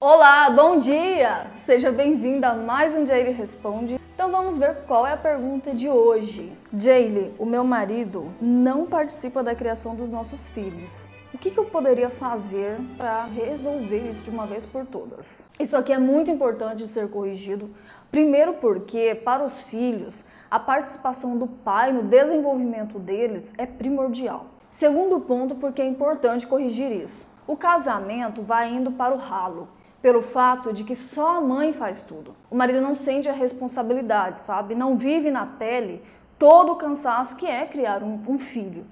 Olá, bom dia! Seja bem-vinda a mais um Jaylee Responde. Então vamos ver qual é a pergunta de hoje. Jaylee, o meu marido não participa da criação dos nossos filhos. O que, que eu poderia fazer para resolver isso de uma vez por todas? Isso aqui é muito importante de ser corrigido. Primeiro porque, para os filhos, a participação do pai no desenvolvimento deles é primordial. Segundo ponto, porque é importante corrigir isso. O casamento vai indo para o ralo pelo fato de que só a mãe faz tudo. O marido não sente a responsabilidade, sabe? Não vive na pele todo o cansaço que é criar um, um filho.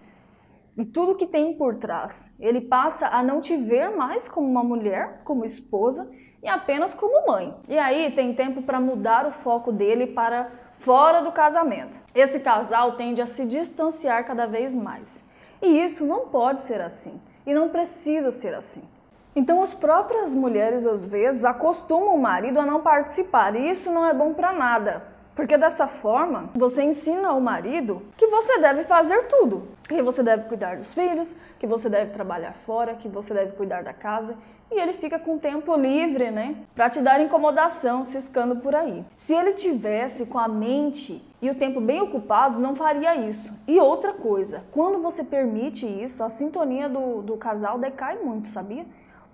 E tudo que tem por trás. Ele passa a não te ver mais como uma mulher, como esposa, e apenas como mãe. E aí tem tempo para mudar o foco dele para fora do casamento. Esse casal tende a se distanciar cada vez mais. E isso não pode ser assim. E não precisa ser assim. Então, as próprias mulheres, às vezes, acostumam o marido a não participar, e isso não é bom para nada. Porque dessa forma, você ensina ao marido que você deve fazer tudo. Que você deve cuidar dos filhos, que você deve trabalhar fora, que você deve cuidar da casa. E ele fica com tempo livre, né? Para te dar incomodação, ciscando por aí. Se ele tivesse com a mente e o tempo bem ocupados, não faria isso. E outra coisa, quando você permite isso, a sintonia do, do casal decai muito, sabia?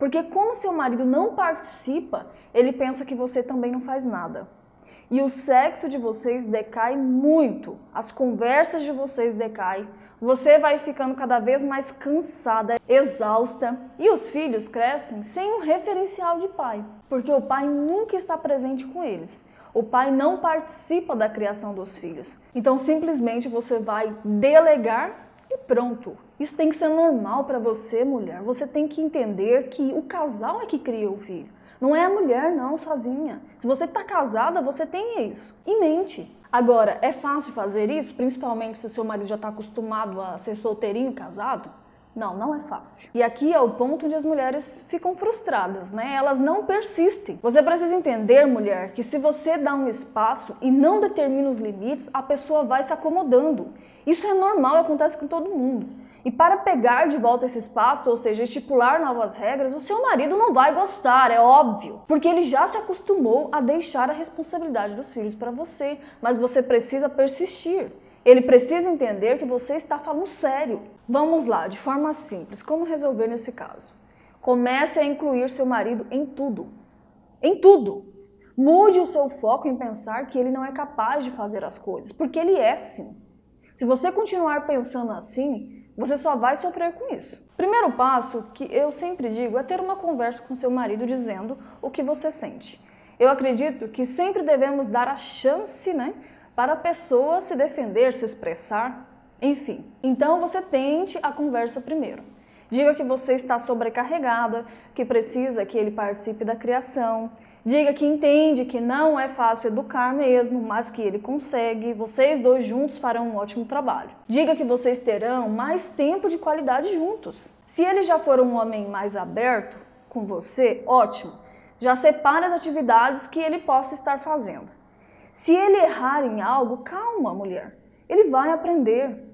Porque como seu marido não participa, ele pensa que você também não faz nada. E o sexo de vocês decai muito, as conversas de vocês decaem, você vai ficando cada vez mais cansada, exausta, e os filhos crescem sem um referencial de pai, porque o pai nunca está presente com eles. O pai não participa da criação dos filhos. Então simplesmente você vai delegar e pronto. Isso tem que ser normal para você, mulher. Você tem que entender que o casal é que cria o filho. Não é a mulher, não, sozinha. Se você está casada, você tem isso. E mente. Agora, é fácil fazer isso, principalmente se seu marido já está acostumado a ser solteirinho, casado? Não, não é fácil. E aqui é o ponto onde as mulheres ficam frustradas, né? Elas não persistem. Você precisa entender, mulher, que se você dá um espaço e não determina os limites, a pessoa vai se acomodando. Isso é normal, acontece com todo mundo. E para pegar de volta esse espaço, ou seja, estipular novas regras, o seu marido não vai gostar, é óbvio, porque ele já se acostumou a deixar a responsabilidade dos filhos para você, mas você precisa persistir. Ele precisa entender que você está falando sério. Vamos lá, de forma simples, como resolver nesse caso? Comece a incluir seu marido em tudo. Em tudo. Mude o seu foco em pensar que ele não é capaz de fazer as coisas, porque ele é sim. Se você continuar pensando assim, você só vai sofrer com isso. Primeiro passo que eu sempre digo é ter uma conversa com seu marido dizendo o que você sente. Eu acredito que sempre devemos dar a chance, né, para a pessoa se defender, se expressar, enfim. Então você tente a conversa primeiro. Diga que você está sobrecarregada, que precisa que ele participe da criação. Diga que entende que não é fácil educar mesmo, mas que ele consegue. Vocês dois juntos farão um ótimo trabalho. Diga que vocês terão mais tempo de qualidade juntos. Se ele já for um homem mais aberto com você, ótimo. Já separe as atividades que ele possa estar fazendo. Se ele errar em algo, calma, mulher. Ele vai aprender.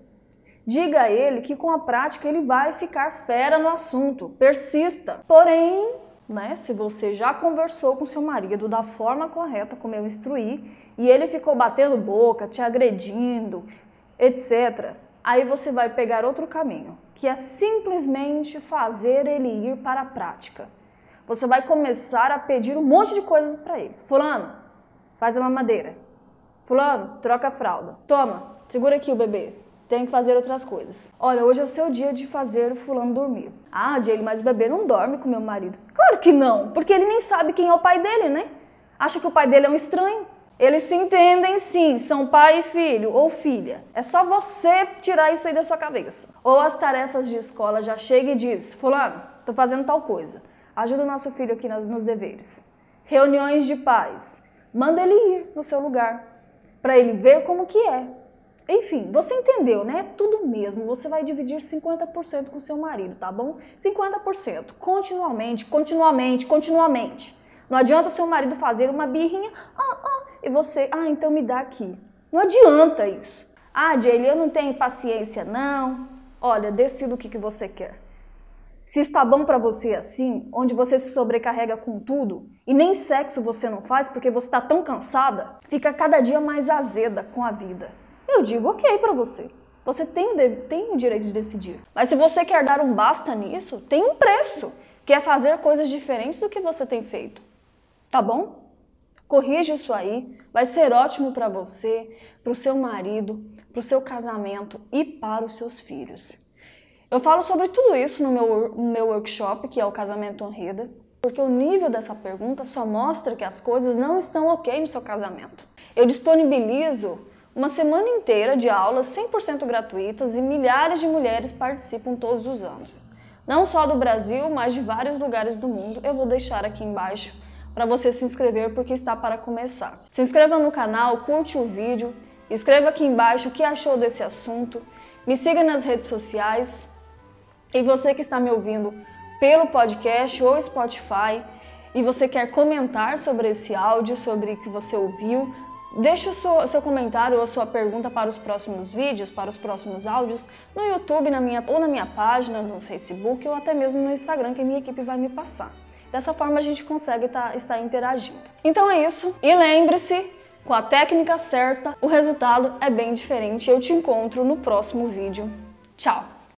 Diga a ele que com a prática ele vai ficar fera no assunto. Persista. Porém, né, se você já conversou com seu marido da forma correta como eu instruí e ele ficou batendo boca, te agredindo, etc., aí você vai pegar outro caminho, que é simplesmente fazer ele ir para a prática. Você vai começar a pedir um monte de coisas para ele. Fulano, faz a mamadeira. Fulano, troca a fralda. Toma, segura aqui o bebê tenho que fazer outras coisas. Olha, hoje é o seu dia de fazer o fulano dormir. Ah, Jaylee, mas o bebê não dorme com meu marido. Claro que não, porque ele nem sabe quem é o pai dele, né? Acha que o pai dele é um estranho. Eles se entendem sim, são pai e filho ou filha. É só você tirar isso aí da sua cabeça. Ou as tarefas de escola já chega e diz: Fulano, tô fazendo tal coisa. Ajuda o nosso filho aqui nos deveres. Reuniões de pais. Manda ele ir no seu lugar para ele ver como que é. Enfim, você entendeu, né? Tudo mesmo. Você vai dividir 50% com seu marido, tá bom? 50%. Continuamente, continuamente, continuamente. Não adianta seu marido fazer uma birrinha, ah, ah, e você, ah, então me dá aqui. Não adianta isso. Ah, Jaylee, eu não tenho paciência, não. Olha, decida o que, que você quer. Se está bom para você assim, onde você se sobrecarrega com tudo e nem sexo você não faz porque você está tão cansada, fica cada dia mais azeda com a vida. Eu digo ok para você. Você tem o, tem o direito de decidir. Mas se você quer dar um basta nisso, tem um preço, que é fazer coisas diferentes do que você tem feito. Tá bom? Corrige isso aí, vai ser ótimo para você, para o seu marido, para o seu casamento e para os seus filhos. Eu falo sobre tudo isso no meu, no meu workshop, que é o Casamento Honrida, porque o nível dessa pergunta só mostra que as coisas não estão ok no seu casamento. Eu disponibilizo uma semana inteira de aulas 100% gratuitas e milhares de mulheres participam todos os anos. Não só do Brasil, mas de vários lugares do mundo. Eu vou deixar aqui embaixo para você se inscrever porque está para começar. Se inscreva no canal, curte o vídeo, escreva aqui embaixo o que achou desse assunto, me siga nas redes sociais e você que está me ouvindo pelo podcast ou Spotify e você quer comentar sobre esse áudio, sobre o que você ouviu, deixe o seu, seu comentário ou sua pergunta para os próximos vídeos, para os próximos áudios, no YouTube na minha, ou na minha página, no Facebook ou até mesmo no Instagram que a minha equipe vai me passar. Dessa forma a gente consegue tá, estar interagindo. Então é isso. E lembre-se, com a técnica certa, o resultado é bem diferente. Eu te encontro no próximo vídeo. Tchau!